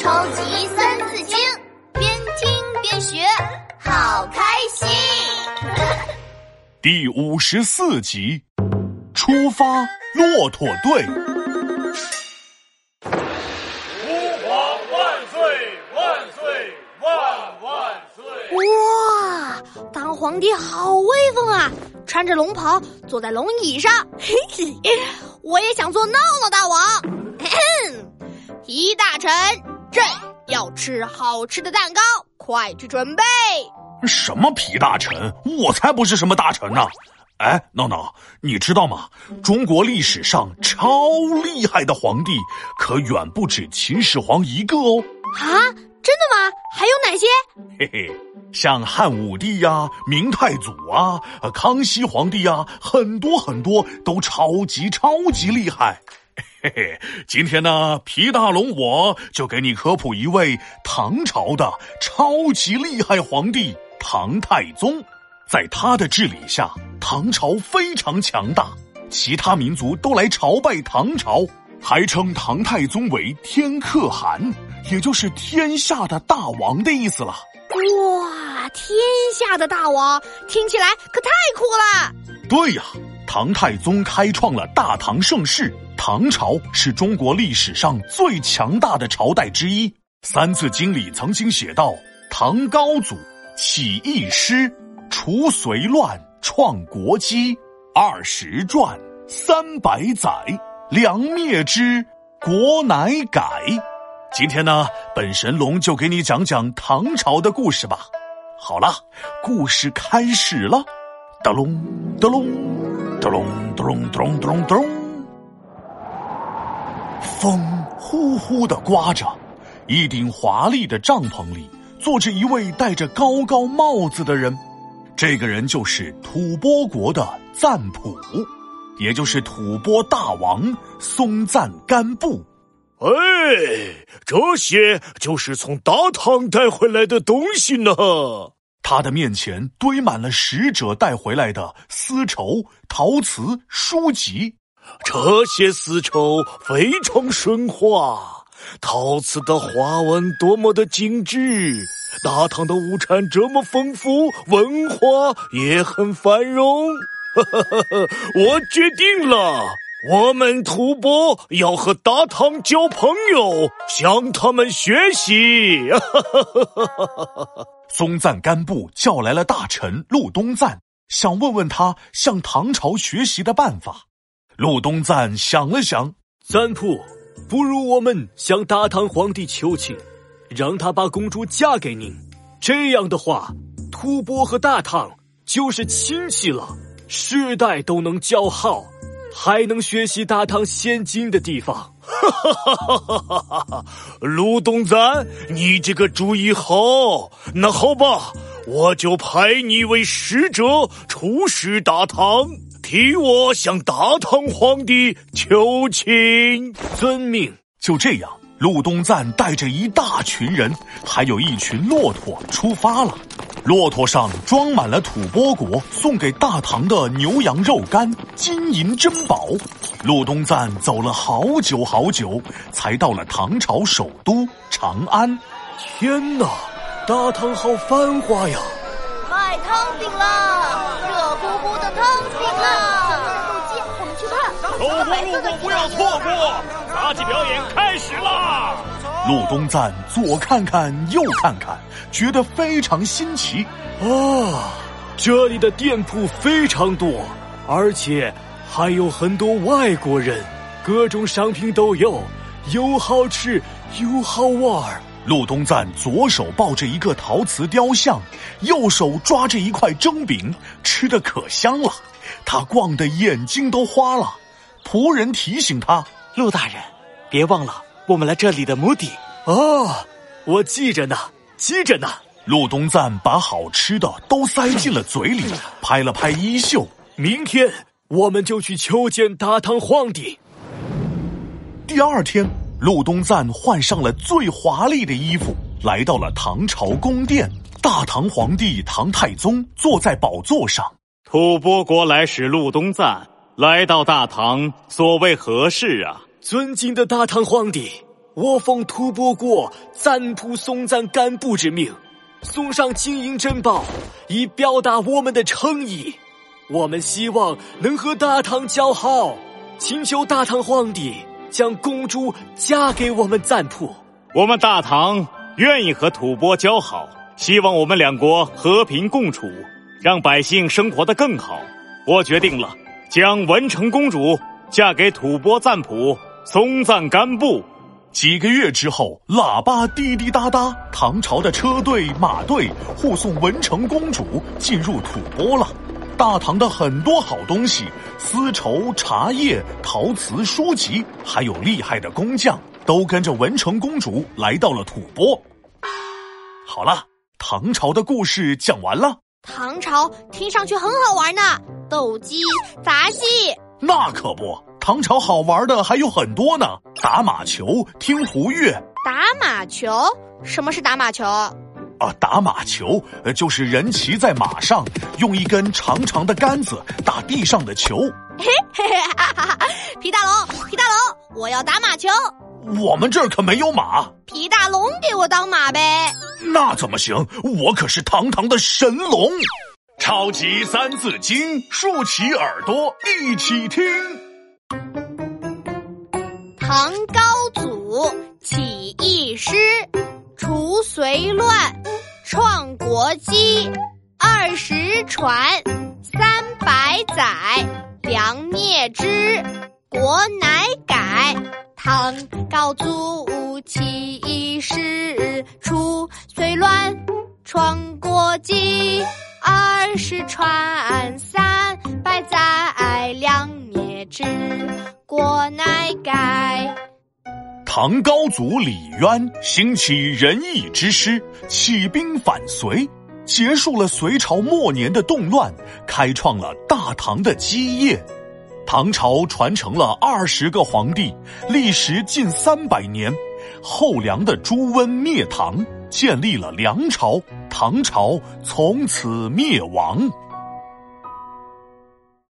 超级三字经，边听边学，好开心。第五十四集，出发，骆驼队。吾皇万岁万岁万万岁！哇，当皇帝好威风啊！穿着龙袍，坐在龙椅上，嘿嘿，我也想做闹闹大王。一大臣，朕要吃好吃的蛋糕，快去准备。什么皮大臣？我才不是什么大臣呢！哎，闹闹，你知道吗？中国历史上超厉害的皇帝可远不止秦始皇一个哦。啊，真的吗？还有哪些？嘿嘿，像汉武帝呀、明太祖啊、康熙皇帝呀，很多很多都超级超级厉害。嘿嘿，今天呢，皮大龙我就给你科普一位唐朝的超级厉害皇帝唐太宗。在他的治理下，唐朝非常强大，其他民族都来朝拜唐朝，还称唐太宗为天可汗，也就是天下的大王的意思了。哇，天下的大王听起来可太酷了！对呀，唐太宗开创了大唐盛世。唐朝是中国历史上最强大的朝代之一，《三字经》里曾经写道：“唐高祖起义师，除隋乱，创国基，二十传，三百载，梁灭之，国乃改。”今天呢，本神龙就给你讲讲唐朝的故事吧。好了，故事开始了，哒隆哒隆咚咚咚咚咚。风呼呼的刮着，一顶华丽的帐篷里坐着一位戴着高高帽子的人，这个人就是吐蕃国的赞普，也就是吐蕃大王松赞干布。哎，这些就是从大唐带回来的东西呢。他的面前堆满了使者带回来的丝绸、陶瓷、书籍。这些丝绸非常顺滑，陶瓷的花纹多么的精致。大唐的物产这么丰富，文化也很繁荣。我决定了，我们吐蕃要和大唐交朋友，向他们学习。松赞干布叫来了大臣陆东赞，想问问他向唐朝学习的办法。陆东赞想了想，赞普，不如我们向大唐皇帝求情，让他把公主嫁给您。这样的话，吐蕃和大唐就是亲戚了，世代都能交好，还能学习大唐先进的地方。哈哈哈哈哈哈！卢东赞，你这个主意好。那好吧，我就派你为使者出使大唐。替我向大唐皇帝求情，遵命。就这样，陆东赞带着一大群人，还有一群骆驼出发了。骆驼上装满了吐蕃国送给大唐的牛羊肉干、金银珍宝。陆东赞走了好久好久，才到了唐朝首都长安。天哪，大唐好繁华呀！卖汤饼了，热乎乎的汤饼了！走过路过不要错过，杂技表演开始啦！陆东赞左看看右看看，觉得非常新奇。啊，这里的店铺非常多，而且还有很多外国人，各种商品都有，又好吃又好玩。陆东赞左手抱着一个陶瓷雕像，右手抓着一块蒸饼，吃的可香了。他逛得眼睛都花了。仆人提醒他：“陆大人，别忘了我们来这里的目的。”哦，我记着呢，记着呢。陆东赞把好吃的都塞进了嘴里，拍了拍衣袖。明天我们就去求见大唐皇帝。第二天。陆东赞换上了最华丽的衣服，来到了唐朝宫殿。大唐皇帝唐太宗坐在宝座上。吐蕃国来使陆东赞来到大唐，所谓何事啊？尊敬的大唐皇帝，我奉吐蕃国赞普松赞干布之命，送上金银珍宝，以表达我们的诚意。我们希望能和大唐交好，请求大唐皇帝将公主嫁给我们赞普。我们大唐愿意和吐蕃交好，希望我们两国和平共处，让百姓生活的更好。我决定了，将文成公主嫁给吐蕃赞普松赞干布。几个月之后，喇叭滴滴答答，唐朝的车队、马队护送文成公主进入吐蕃了。大唐的很多好东西，丝绸、茶叶、陶瓷、书籍，还有厉害的工匠，都跟着文成公主来到了吐蕃。好了，唐朝的故事讲完了。唐朝听上去很好玩呢，斗鸡、杂戏。那可不，唐朝好玩的还有很多呢，打马球、听胡乐。打马球？什么是打马球？啊，打马球，呃，就是人骑在马上，用一根长长的杆子打地上的球。嘿嘿嘿哈哈！皮大龙，皮大龙，我要打马球。我们这儿可没有马。皮大龙给我当马呗。那怎么行？我可是堂堂的神龙。超级三字经，竖起耳朵一起听。唐高祖起义师。除隋乱，创国基，二十传，三百载，梁灭之，国乃改。唐高祖起义师，除隋乱，创国基，二十传，三百载，梁灭之，国乃改。唐高祖李渊兴起仁义之师，起兵反隋，结束了隋朝末年的动乱，开创了大唐的基业。唐朝传承了二十个皇帝，历时近三百年。后梁的朱温灭唐，建立了梁朝，唐朝从此灭亡。